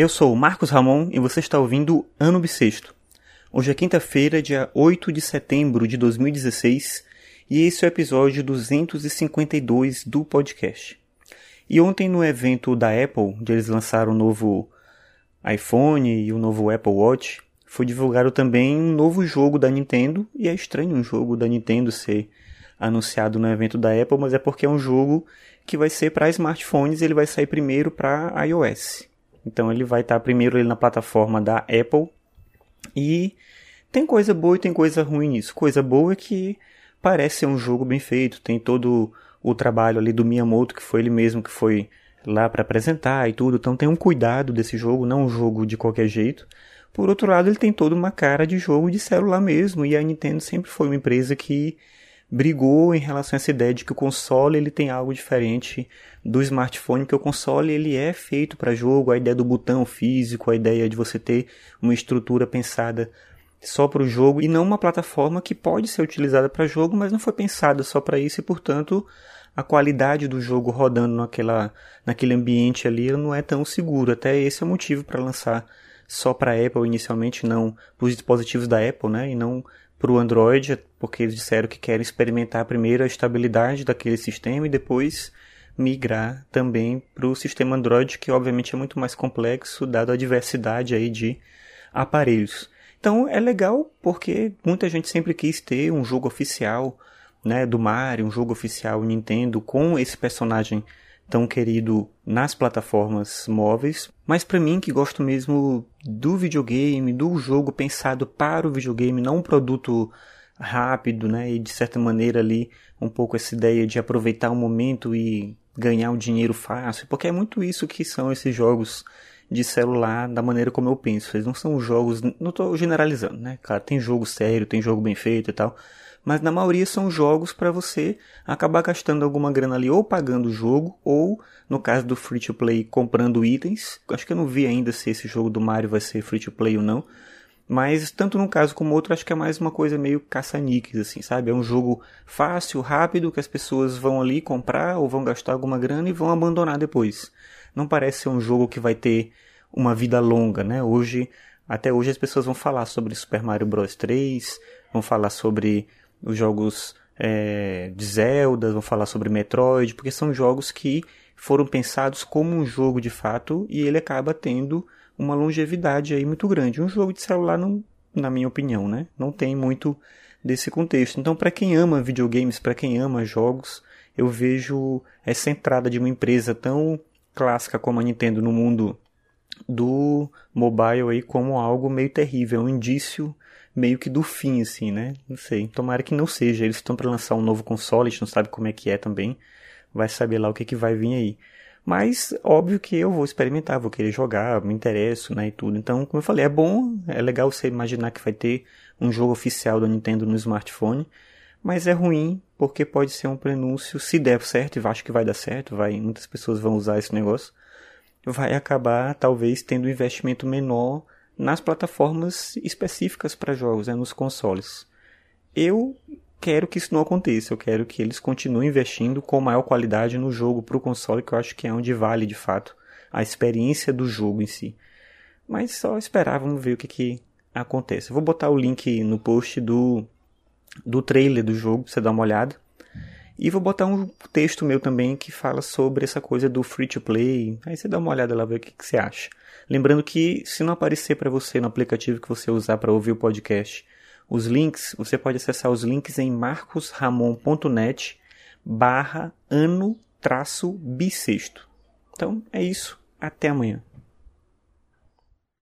Eu sou o Marcos Ramon e você está ouvindo Ano Bissexto. Hoje é quinta-feira, dia 8 de setembro de 2016, e esse é o episódio 252 do podcast. E ontem no evento da Apple, onde eles lançaram o novo iPhone e o novo Apple Watch, foi divulgado também um novo jogo da Nintendo, e é estranho um jogo da Nintendo ser anunciado no evento da Apple, mas é porque é um jogo que vai ser para smartphones e ele vai sair primeiro para iOS. Então ele vai estar primeiro ali na plataforma da Apple. E tem coisa boa e tem coisa ruim nisso. Coisa boa é que parece ser um jogo bem feito, tem todo o trabalho ali do Miyamoto, que foi ele mesmo que foi lá para apresentar e tudo. Então tem um cuidado desse jogo, não um jogo de qualquer jeito. Por outro lado, ele tem toda uma cara de jogo de celular mesmo, e a Nintendo sempre foi uma empresa que brigou em relação a essa ideia de que o console ele tem algo diferente do smartphone, porque o console ele é feito para jogo, a ideia do botão físico, a ideia de você ter uma estrutura pensada só para o jogo e não uma plataforma que pode ser utilizada para jogo, mas não foi pensada só para isso e, portanto, a qualidade do jogo rodando naquela, naquele ambiente ali não é tão seguro. Até esse é o motivo para lançar só para Apple inicialmente, não para os dispositivos da Apple, né? E não para o Android, porque eles disseram que querem experimentar primeiro a estabilidade daquele sistema e depois migrar também para o sistema Android, que obviamente é muito mais complexo, dado a diversidade aí de aparelhos. Então é legal porque muita gente sempre quis ter um jogo oficial né, do Mario, um jogo oficial Nintendo com esse personagem tão querido nas plataformas móveis, mas para mim que gosto mesmo do videogame, do jogo pensado para o videogame, não um produto rápido, né, e de certa maneira ali um pouco essa ideia de aproveitar o momento e ganhar o dinheiro fácil, porque é muito isso que são esses jogos de celular da maneira como eu penso. Eles não são jogos, não estou generalizando, né? Claro, tem jogo sério, tem jogo bem feito e tal, mas na maioria são jogos para você acabar gastando alguma grana ali ou pagando o jogo ou no caso do free to play comprando itens. Acho que eu não vi ainda se esse jogo do Mario vai ser free to play ou não. Mas tanto num caso como outro, acho que é mais uma coisa meio caça-níqueis, assim, sabe? É um jogo fácil, rápido, que as pessoas vão ali comprar ou vão gastar alguma grana e vão abandonar depois. Não parece ser um jogo que vai ter uma vida longa, né? Hoje, até hoje as pessoas vão falar sobre Super Mario Bros 3, vão falar sobre os jogos é, de Zelda, vão falar sobre Metroid, porque são jogos que foram pensados como um jogo de fato e ele acaba tendo uma longevidade aí muito grande. Um jogo de celular, não, na minha opinião, né, não tem muito desse contexto. Então, para quem ama videogames, para quem ama jogos, eu vejo essa entrada de uma empresa tão clássica como a Nintendo no mundo do mobile aí como algo meio terrível, um indício meio que do fim, assim, né? Não sei. Tomara que não seja. Eles estão para lançar um novo console, a gente não sabe como é que é também. Vai saber lá o que, que vai vir aí. Mas, óbvio que eu vou experimentar, vou querer jogar, me interesso, né, e tudo. Então, como eu falei, é bom, é legal você imaginar que vai ter um jogo oficial da Nintendo no smartphone, mas é ruim porque pode ser um prenúncio, se der certo, e acho que vai dar certo, vai, muitas pessoas vão usar esse negócio, vai acabar talvez tendo um investimento menor nas plataformas específicas para jogos, né, nos consoles. Eu quero que isso não aconteça, eu quero que eles continuem investindo com maior qualidade no jogo para o console, que eu acho que é onde vale de fato a experiência do jogo em si. Mas só esperar, vamos ver o que, que acontece. Vou botar o link no post do, do trailer do jogo, pra você dar uma olhada. E vou botar um texto meu também que fala sobre essa coisa do free to play. Aí você dá uma olhada lá, ver o que, que você acha. Lembrando que se não aparecer para você no aplicativo que você usar para ouvir o podcast, os links, você pode acessar os links em marcosramon.net barra ano traço bissexto. Então é isso. Até amanhã.